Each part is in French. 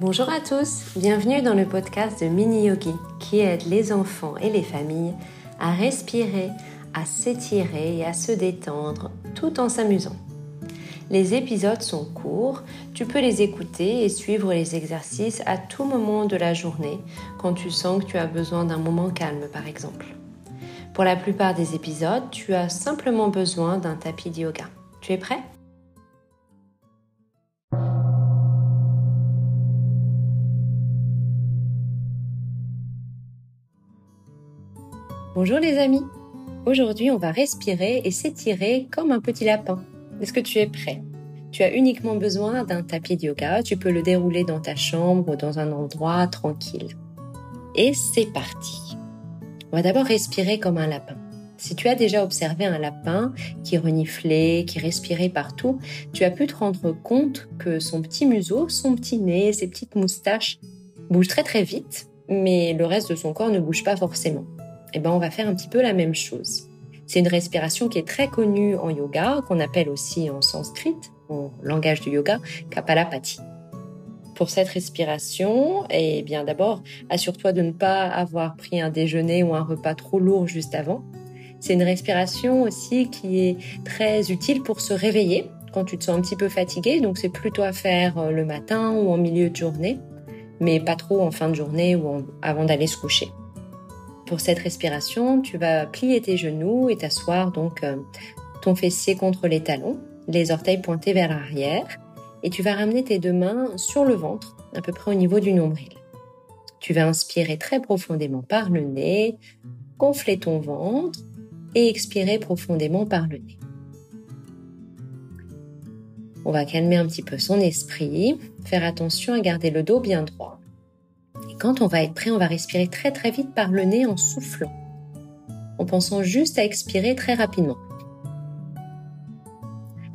Bonjour à tous, bienvenue dans le podcast de Mini Yogi qui aide les enfants et les familles à respirer, à s'étirer et à se détendre tout en s'amusant. Les épisodes sont courts, tu peux les écouter et suivre les exercices à tout moment de la journée quand tu sens que tu as besoin d'un moment calme par exemple. Pour la plupart des épisodes, tu as simplement besoin d'un tapis de yoga. Tu es prêt? Bonjour les amis Aujourd'hui on va respirer et s'étirer comme un petit lapin. Est-ce que tu es prêt? Tu as uniquement besoin d'un tapis de yoga, tu peux le dérouler dans ta chambre ou dans un endroit tranquille. Et c'est parti On va d'abord respirer comme un lapin. Si tu as déjà observé un lapin qui reniflait, qui respirait partout, tu as pu te rendre compte que son petit museau, son petit nez, ses petites moustaches bougent très très vite, mais le reste de son corps ne bouge pas forcément eh ben, on va faire un petit peu la même chose. C'est une respiration qui est très connue en yoga, qu'on appelle aussi en sanskrit, en langage du yoga, Kapalapati. Pour cette respiration, eh bien d'abord, assure-toi de ne pas avoir pris un déjeuner ou un repas trop lourd juste avant. C'est une respiration aussi qui est très utile pour se réveiller quand tu te sens un petit peu fatigué, donc c'est plutôt à faire euh, le matin ou en milieu de journée, mais pas trop en fin de journée ou avant d'aller se coucher. Pour cette respiration, tu vas plier tes genoux et t'asseoir donc euh, ton fessier contre les talons, les orteils pointés vers l'arrière, et tu vas ramener tes deux mains sur le ventre, à peu près au niveau du nombril. Tu vas inspirer très profondément par le nez, gonfler ton ventre et expirer profondément par le nez. On va calmer un petit peu son esprit, faire attention à garder le dos bien droit. Quand on va être prêt, on va respirer très très vite par le nez en soufflant, en pensant juste à expirer très rapidement.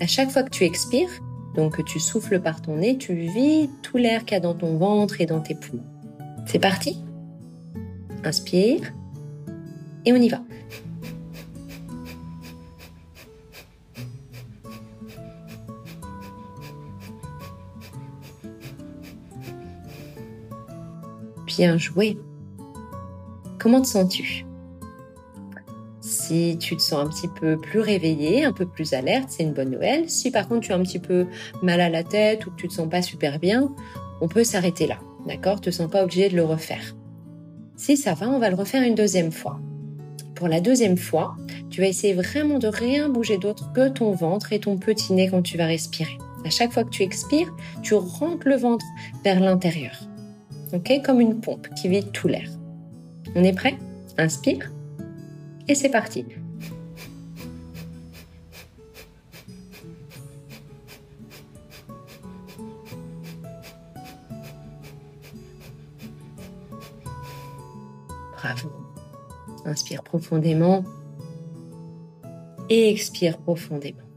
À chaque fois que tu expires, donc que tu souffles par ton nez, tu vides tout l'air qu'il y a dans ton ventre et dans tes poumons. C'est parti? Inspire et on y va. Bien joué. Comment te sens-tu? Si tu te sens un petit peu plus réveillé, un peu plus alerte, c'est une bonne nouvelle. Si par contre tu as un petit peu mal à la tête ou que tu te sens pas super bien, on peut s'arrêter là. D'accord? Te sens pas obligé de le refaire. Si ça va, on va le refaire une deuxième fois. Pour la deuxième fois, tu vas essayer vraiment de rien bouger d'autre que ton ventre et ton petit nez quand tu vas respirer. À chaque fois que tu expires, tu rentres le ventre vers l'intérieur Comme une pompe qui vide tout l'air. On est prêt? Inspire. Et c'est parti. Bravo. Inspire profondément et expire profondément.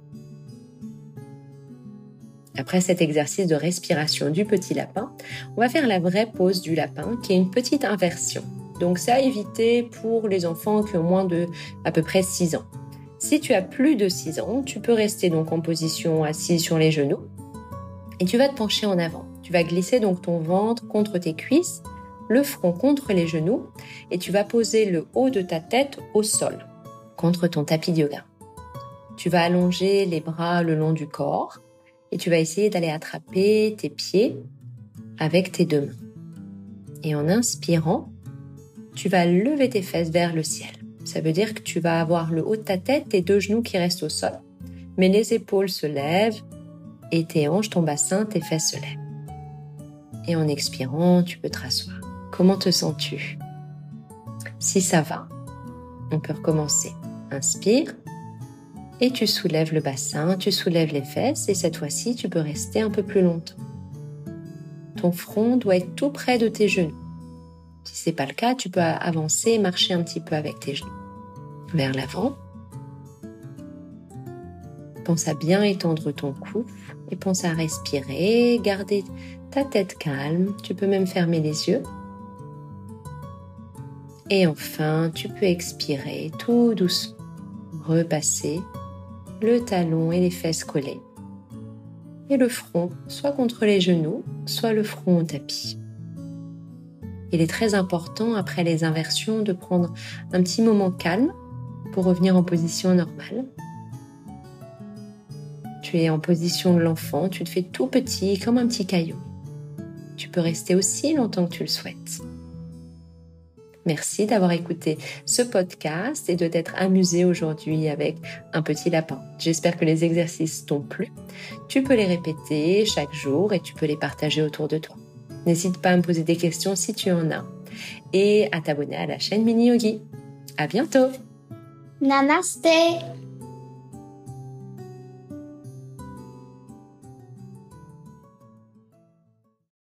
Après cet exercice de respiration du petit lapin, on va faire la vraie pose du lapin qui est une petite inversion. Donc ça à éviter pour les enfants qui ont moins de à peu près 6 ans. Si tu as plus de 6 ans, tu peux rester donc en position assise sur les genoux et tu vas te pencher en avant. Tu vas glisser donc ton ventre contre tes cuisses, le front contre les genoux et tu vas poser le haut de ta tête au sol contre ton tapis de yoga. Tu vas allonger les bras le long du corps et tu vas essayer d'aller attraper tes pieds avec tes deux mains. Et en inspirant, tu vas lever tes fesses vers le ciel. Ça veut dire que tu vas avoir le haut de ta tête, tes deux genoux qui restent au sol, mais les épaules se lèvent et tes hanches, ton bassin, tes fesses se lèvent. Et en expirant, tu peux te rasseoir. Comment te sens-tu? Si ça va, on peut recommencer. Inspire et tu soulèves le bassin, tu soulèves les fesses et cette fois-ci tu peux rester un peu plus longtemps. Ton front doit être tout près de tes genoux. Si c'est pas le cas, tu peux avancer marcher un petit peu avec tes genoux. Vers l'avant. Pense à bien étendre ton cou et pense à respirer, garder ta tête calme. Tu peux même fermer les yeux. Et enfin, tu peux expirer tout doucement, repasser le talon et les fesses collés. et le front soit contre les genoux, soit le front au tapis. Il est très important après les inversions de prendre un petit moment calme pour revenir en position normale. Tu es en position de l'enfant, tu te fais tout petit comme un petit caillou. Tu peux rester aussi longtemps que tu le souhaites. Merci d'avoir écouté ce podcast et de t'être amusé aujourd'hui avec un petit lapin. J'espère que les exercices t'ont plu. Tu peux les répéter chaque jour et tu peux les partager autour de toi. N'hésite pas à me poser des questions si tu en as et à t'abonner à la chaîne Mini Yogi. À bientôt! Namaste